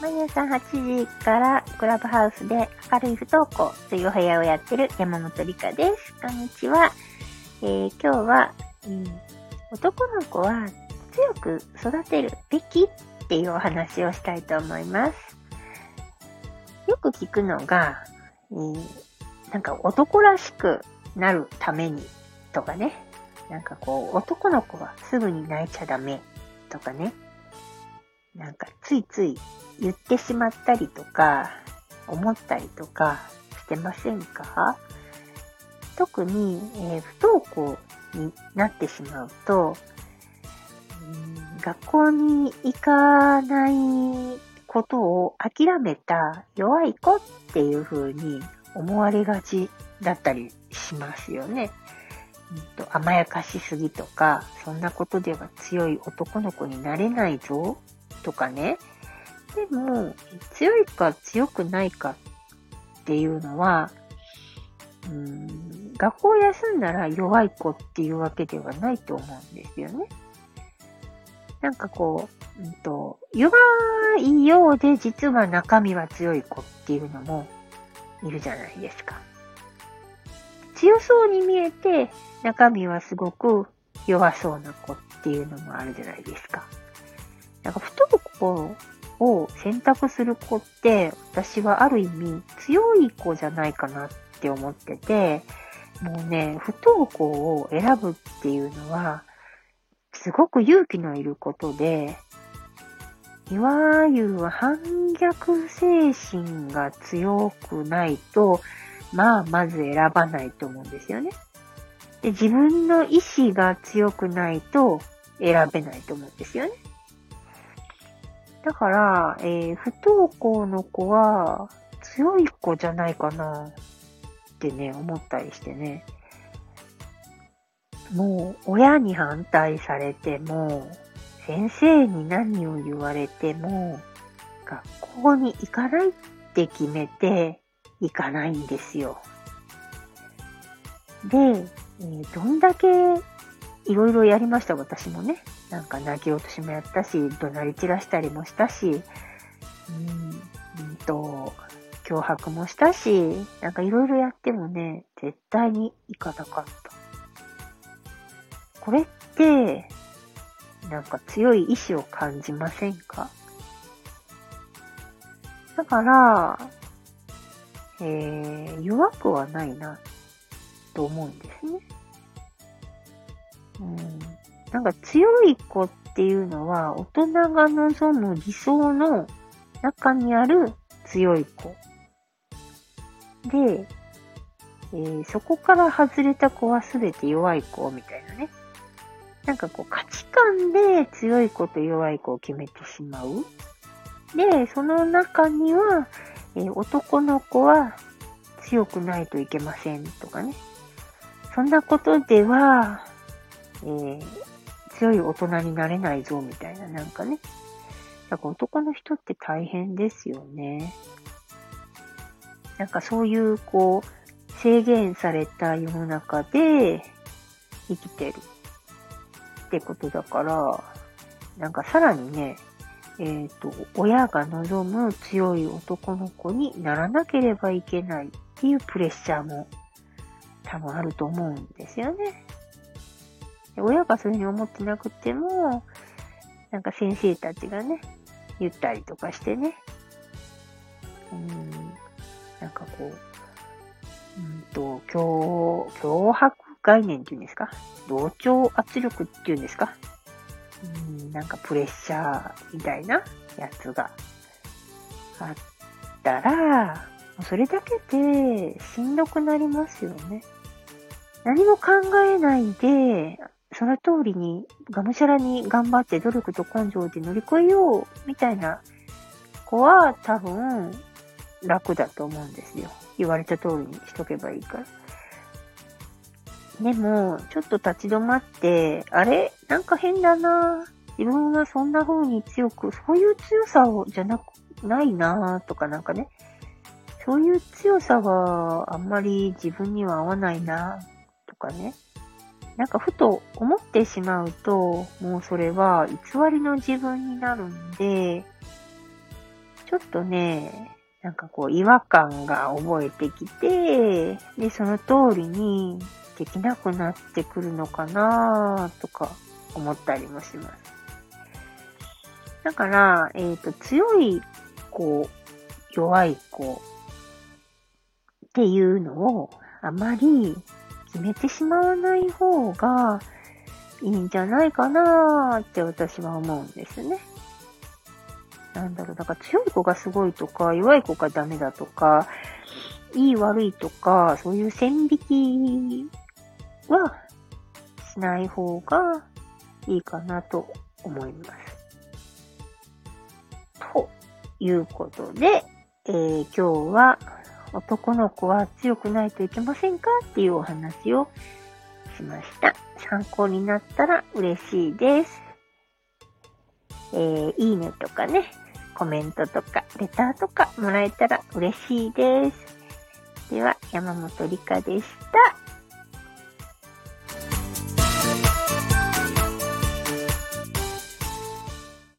毎朝8時からクラブハウスで明るい不登校というお部屋をやってる山本理香です。こんにちは。えー今日は、うん男の子は強く育てるべきっていうお話をしたいと思います。よく聞くのが、えーなんか男らしくなるためにとかね。なんかこう、男の子はすぐに泣いちゃダメとかね。なんかついつい言ってしまったりとか、思ったりとかしてませんか？特に、えー不登校になってしまうと、うん学校に行かないことを諦めた弱い子っていう風に思われがちだったりしますよね。うんと甘やかしすぎとか、そんなことでは強い男の子になれないぞとかね。でも、強いか強くないかっていうのは、うん、学校休んだら弱い子っていうわけではないと思うんですよね。なんかこう、うんと、弱いようで実は中身は強い子っていうのもいるじゃないですか。強そうに見えて中身はすごく弱そうな子っていうのもあるじゃないですか。なんか不登校を選択する子って私はある意味強い子じゃないかなって思ってて、もうね、不登校を選ぶっていうのはすごく勇気のいることで、いわゆる反逆精神が強くないと、まあ、まず選ばないと思うんですよね。で、自分の意志が強くないと選べないと思うんですよね。だから、えー不登校の子は強い子じゃないかなってね、思ったりしてね。もう、親に反対されても、先生に何を言われても、学校に行かないって決めて、行かないんですよ。で、えーどんだけいろいろやりました、私もね。なんか泣き落としもやったし、怒鳴り散らしたりもしたし、うん、うんと、脅迫もしたし、なんかいろいろやってもね、絶対に行かなかった。これって、なんか強い意志を感じませんか？だから、えー、弱くはないな、と思うんですね。うん。なんか強い子っていうのは、大人が望む理想の中にある強い子。で、えーそこから外れた子は全て弱い子みたいなね。なんかこう価値観で強い子と弱い子を決めてしまう。で、その中には、えー男の子は強くないといけませんとかね。そんなことでは、えー強い大人になれないぞみたいな、なんかね。だか男の人って大変ですよね。なんかそういう、こう、制限された世の中で生きてるってことだから、なんかさらにね、えっ、と、親が望む強い男の子にならなければいけないっていうプレッシャーも多分あると思うんですよね。親がそういうふうに思ってなくても、なんか先生たちがね、言ったりとかしてね、うん、なんかこう、うんと、脅、脅迫概念っていうんですか？同調圧力っていうんですか？うん、なんかプレッシャーみたいなやつがあったら、それだけでしんどくなりますよね。何も考えないで、その通りにがむしゃらに頑張って努力と根性で乗り越えようみたいな子は多分楽だと思うんですよ。言われた通りにしとけばいいから。でも、ちょっと立ち止まって、あれ？なんか変だな自分はそんな風に強く、そういう強さを、じゃなく、ないなとかなんかね。そういう強さはあんまり自分には合わないなとかね。なんかふと思ってしまうと、もうそれは偽りの自分になるんで、ちょっとね、なんかこう違和感が覚えてきて、で、その通りにできなくなってくるのかなとか思ったりもします。だから、えっ、ー、と、強い子、弱い子っていうのをあまり決めてしまわない方がいいんじゃないかなって私は思うんですね。なんだろう、だから強い子がすごいとか、弱い子がダメだとか、いい悪いとか、そういう線引きはしない方がいいかなと思います。ということで、えー、今日は男の子は強くないといけませんかっていうお話をしました。参考になったら嬉しいです。えー、いいねとかね、コメントとか、レターとかもらえたら嬉しいです。では、山本理香でした。